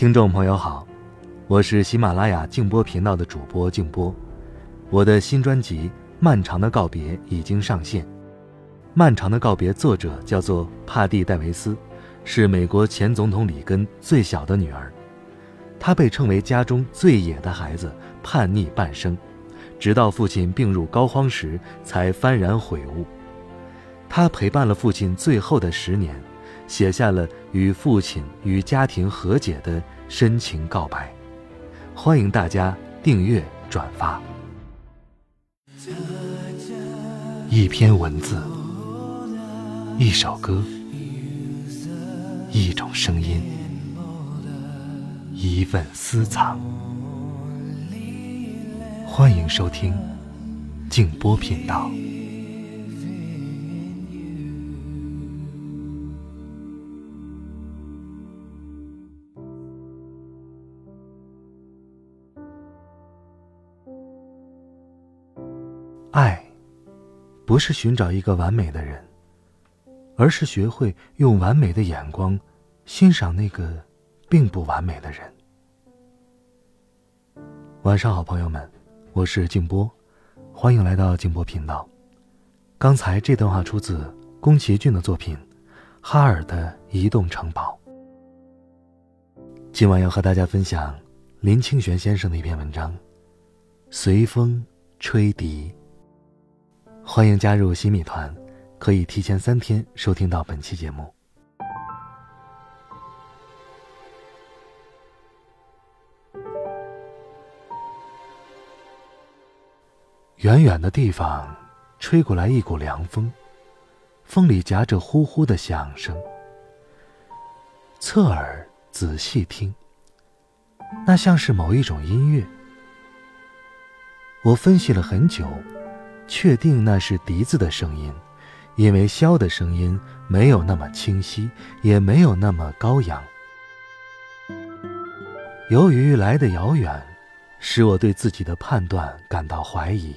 听众朋友好，我是喜马拉雅静波频道的主播静波。我的新专辑《漫长的告别》已经上线。《漫长的告别》作者叫做帕蒂·戴维斯，是美国前总统里根最小的女儿。她被称为家中最野的孩子，叛逆半生，直到父亲病入膏肓时才幡然悔悟。她陪伴了父亲最后的十年。写下了与父亲与家庭和解的深情告白，欢迎大家订阅转发。一篇文字，一首歌，一种声音，一份私藏。欢迎收听静波频道。爱，不是寻找一个完美的人，而是学会用完美的眼光欣赏那个并不完美的人。晚上好，朋友们，我是静波，欢迎来到静波频道。刚才这段话出自宫崎骏的作品《哈尔的移动城堡》。今晚要和大家分享林清玄先生的一篇文章《随风吹笛》。欢迎加入新米团，可以提前三天收听到本期节目。远远的地方，吹过来一股凉风，风里夹着呼呼的响声。侧耳仔细听，那像是某一种音乐。我分析了很久。确定那是笛子的声音，因为箫的声音没有那么清晰，也没有那么高扬。由于来得遥远，使我对自己的判断感到怀疑。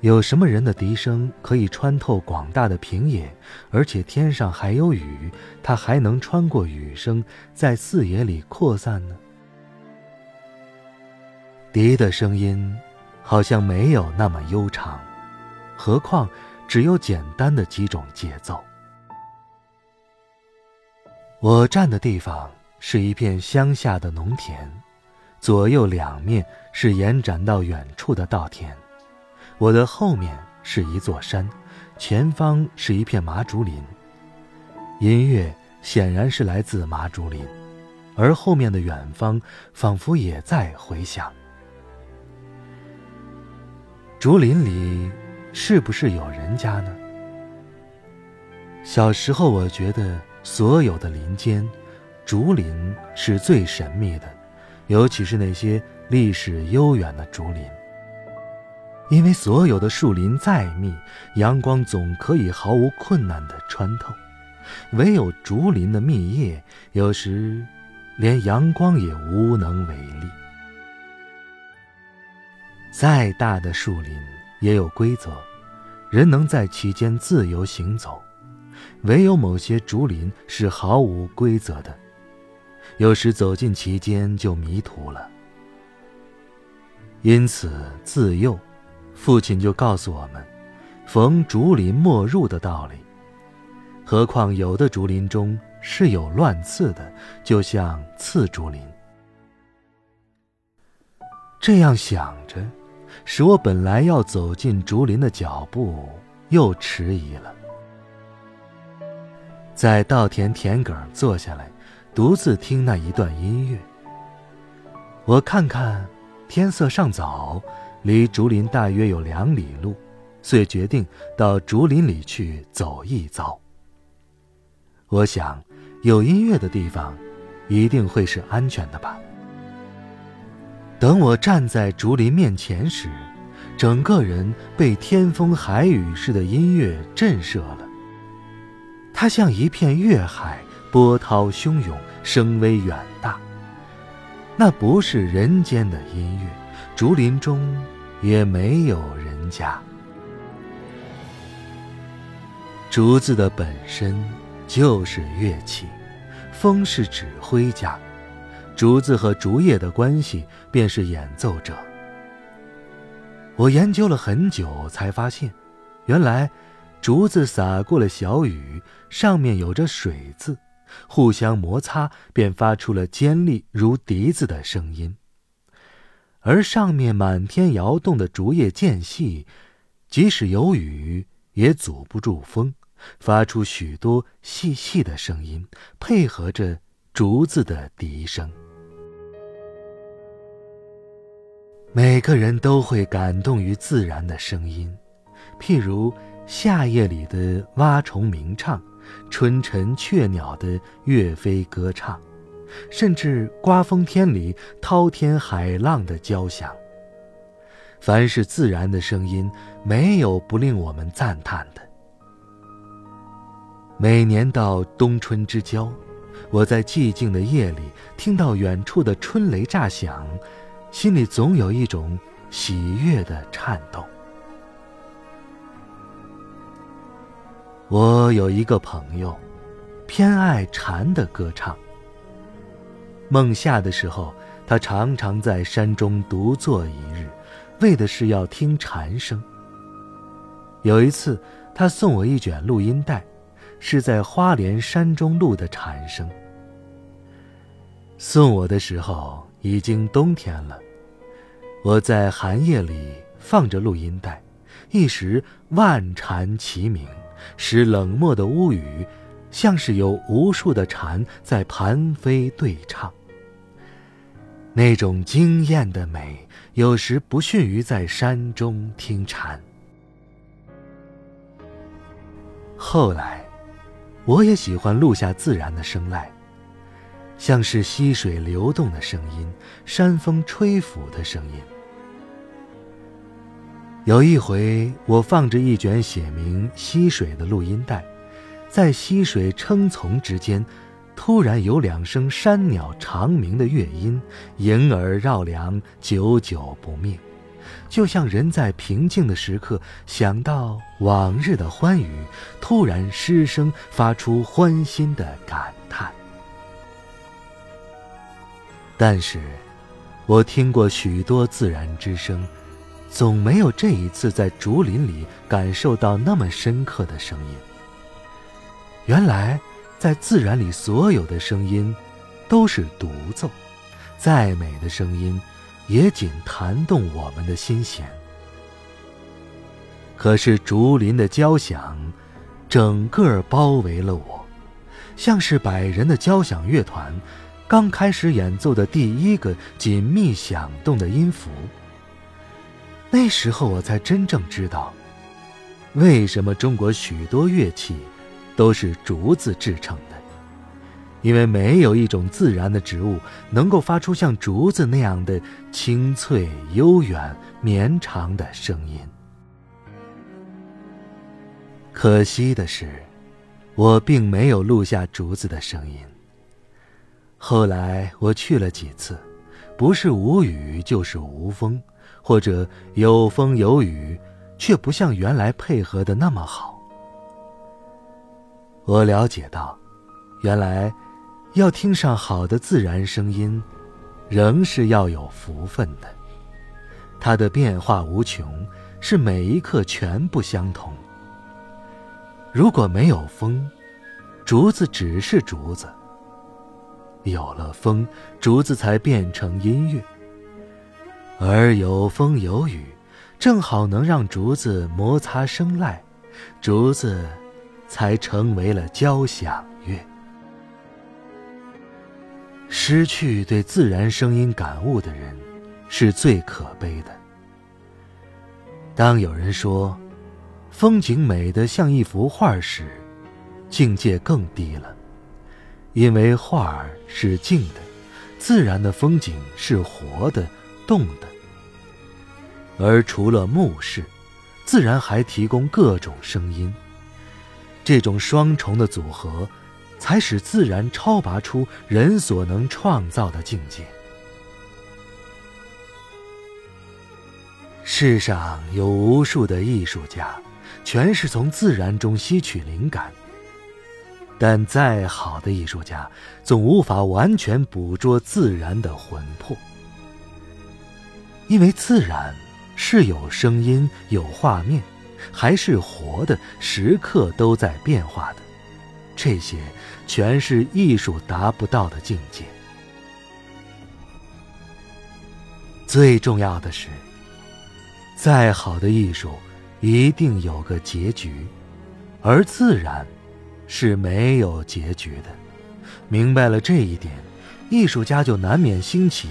有什么人的笛声可以穿透广大的平野，而且天上还有雨，它还能穿过雨声在四野里扩散呢？笛的声音。好像没有那么悠长，何况只有简单的几种节奏。我站的地方是一片乡下的农田，左右两面是延展到远处的稻田，我的后面是一座山，前方是一片麻竹林。音乐显然是来自麻竹林，而后面的远方仿佛也在回响。竹林里是不是有人家呢？小时候，我觉得所有的林间，竹林是最神秘的，尤其是那些历史悠远的竹林。因为所有的树林再密，阳光总可以毫无困难地穿透，唯有竹林的密叶，有时连阳光也无能为力。再大的树林也有规则，人能在其间自由行走，唯有某些竹林是毫无规则的，有时走进其间就迷途了。因此，自幼，父亲就告诉我们，逢竹林莫入的道理。何况有的竹林中是有乱刺的，就像刺竹林。这样想着。使我本来要走进竹林的脚步又迟疑了。在稻田田埂坐下来，独自听那一段音乐。我看看天色尚早，离竹林大约有两里路，遂决定到竹林里去走一遭。我想，有音乐的地方，一定会是安全的吧。等我站在竹林面前时，整个人被天风海雨似的音乐震慑了。它像一片月海，波涛汹涌，声威远大。那不是人间的音乐，竹林中也没有人家。竹子的本身就是乐器，风是指挥家，竹子和竹叶的关系便是演奏者。我研究了很久，才发现，原来，竹子洒过了小雨，上面有着水渍，互相摩擦，便发出了尖利如笛子的声音。而上面满天摇动的竹叶间隙，即使有雨，也阻不住风，发出许多细细的声音，配合着竹子的笛声。每个人都会感动于自然的声音，譬如夏夜里的蛙虫鸣唱，春晨雀鸟的跃飞歌唱，甚至刮风天里滔天海浪的交响。凡是自然的声音，没有不令我们赞叹的。每年到冬春之交，我在寂静的夜里听到远处的春雷炸响。心里总有一种喜悦的颤动。我有一个朋友，偏爱蝉的歌唱。梦夏的时候，他常常在山中独坐一日，为的是要听蝉声。有一次，他送我一卷录音带，是在花莲山中录的蝉声。送我的时候。已经冬天了，我在寒夜里放着录音带，一时万蝉齐鸣，使冷漠的屋宇像是有无数的蝉在盘飞对唱。那种惊艳的美，有时不逊于在山中听蝉。后来，我也喜欢录下自然的声籁。像是溪水流动的声音，山风吹拂的声音。有一回，我放着一卷写明溪水的录音带，在溪水称丛之间，突然有两声山鸟长鸣的乐音，萦耳绕梁，久久不灭，就像人在平静的时刻想到往日的欢愉，突然失声发出欢欣的感叹。但是，我听过许多自然之声，总没有这一次在竹林里感受到那么深刻的声音。原来，在自然里所有的声音，都是独奏，再美的声音，也仅弹动我们的心弦。可是竹林的交响，整个包围了我，像是百人的交响乐团。刚开始演奏的第一个紧密响动的音符，那时候我才真正知道，为什么中国许多乐器都是竹子制成的，因为没有一种自然的植物能够发出像竹子那样的清脆、悠远、绵长的声音。可惜的是，我并没有录下竹子的声音。后来我去了几次，不是无雨就是无风，或者有风有雨，却不像原来配合的那么好。我了解到，原来要听上好的自然声音，仍是要有福分的。它的变化无穷，是每一刻全不相同。如果没有风，竹子只是竹子。有了风，竹子才变成音乐；而有风有雨，正好能让竹子摩擦声籁，竹子才成为了交响乐。失去对自然声音感悟的人，是最可悲的。当有人说风景美得像一幅画时，境界更低了。因为画儿是静的，自然的风景是活的、动的。而除了目视，自然还提供各种声音。这种双重的组合，才使自然超拔出人所能创造的境界。世上有无数的艺术家，全是从自然中吸取灵感。但再好的艺术家，总无法完全捕捉自然的魂魄，因为自然是有声音、有画面，还是活的，时刻都在变化的。这些全是艺术达不到的境界。最重要的是，再好的艺术，一定有个结局，而自然。是没有结局的。明白了这一点，艺术家就难免兴起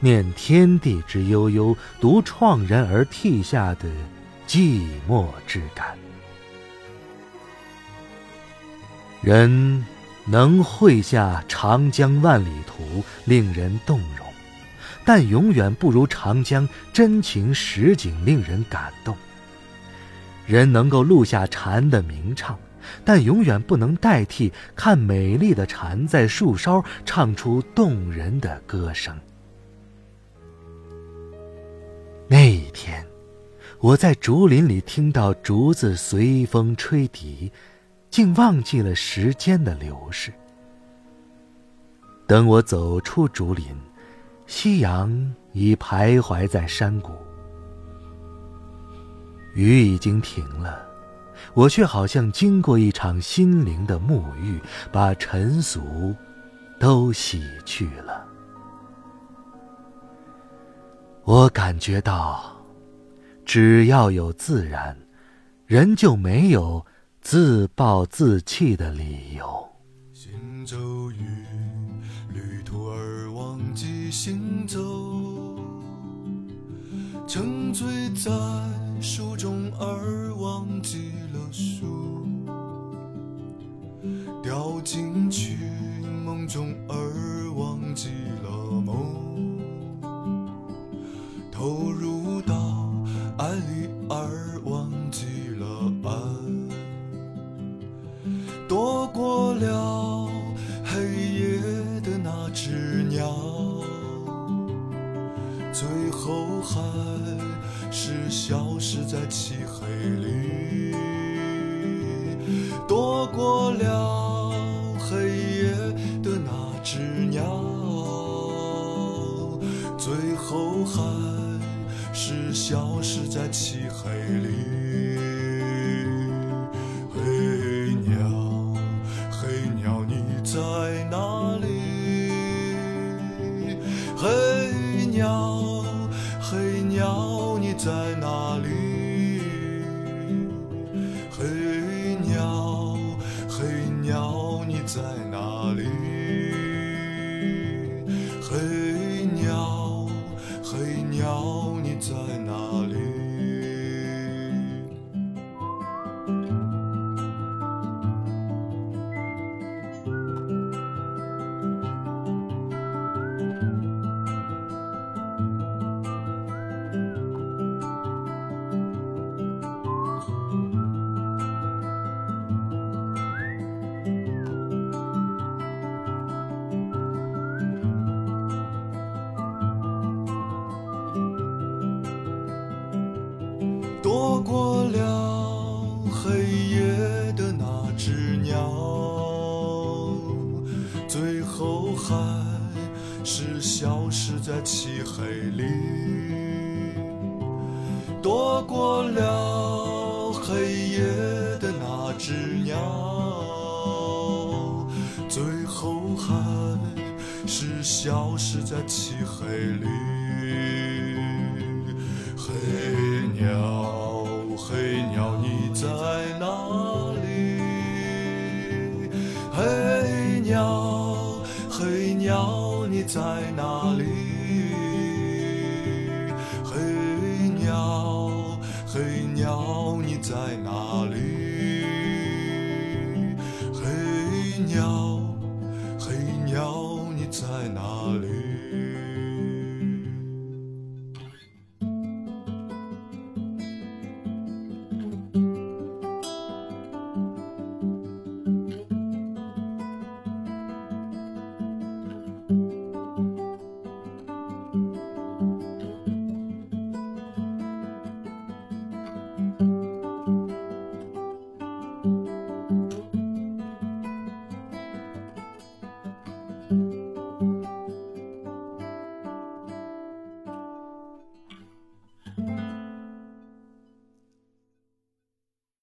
念天地之悠悠，独怆然而涕下的寂寞之感。人能绘下长江万里图，令人动容，但永远不如长江真情实景令人感动。人能够录下蝉的鸣唱。但永远不能代替看美丽的蝉在树梢唱出动人的歌声。那一天，我在竹林里听到竹子随风吹笛，竟忘记了时间的流逝。等我走出竹林，夕阳已徘徊在山谷，雨已经停了。我却好像经过一场心灵的沐浴，把尘俗都洗去了。我感觉到，只要有自然，人就没有自暴自弃的理由。行走于旅途而忘记行走，沉醉在书中而忘记。了书掉进去梦中而忘记了梦，投入后还是消失在漆黑里。躲过了黑夜的那只鸟，最后还是消失在漆黑里。黑鸟，黑鸟，你在哪里？黑鸟，在哪还是消失在漆黑里。躲过了黑夜的那只鸟，最后还是消失在漆黑里。黑鸟。黑鸟，你在哪里？黑鸟，黑鸟，你在哪里？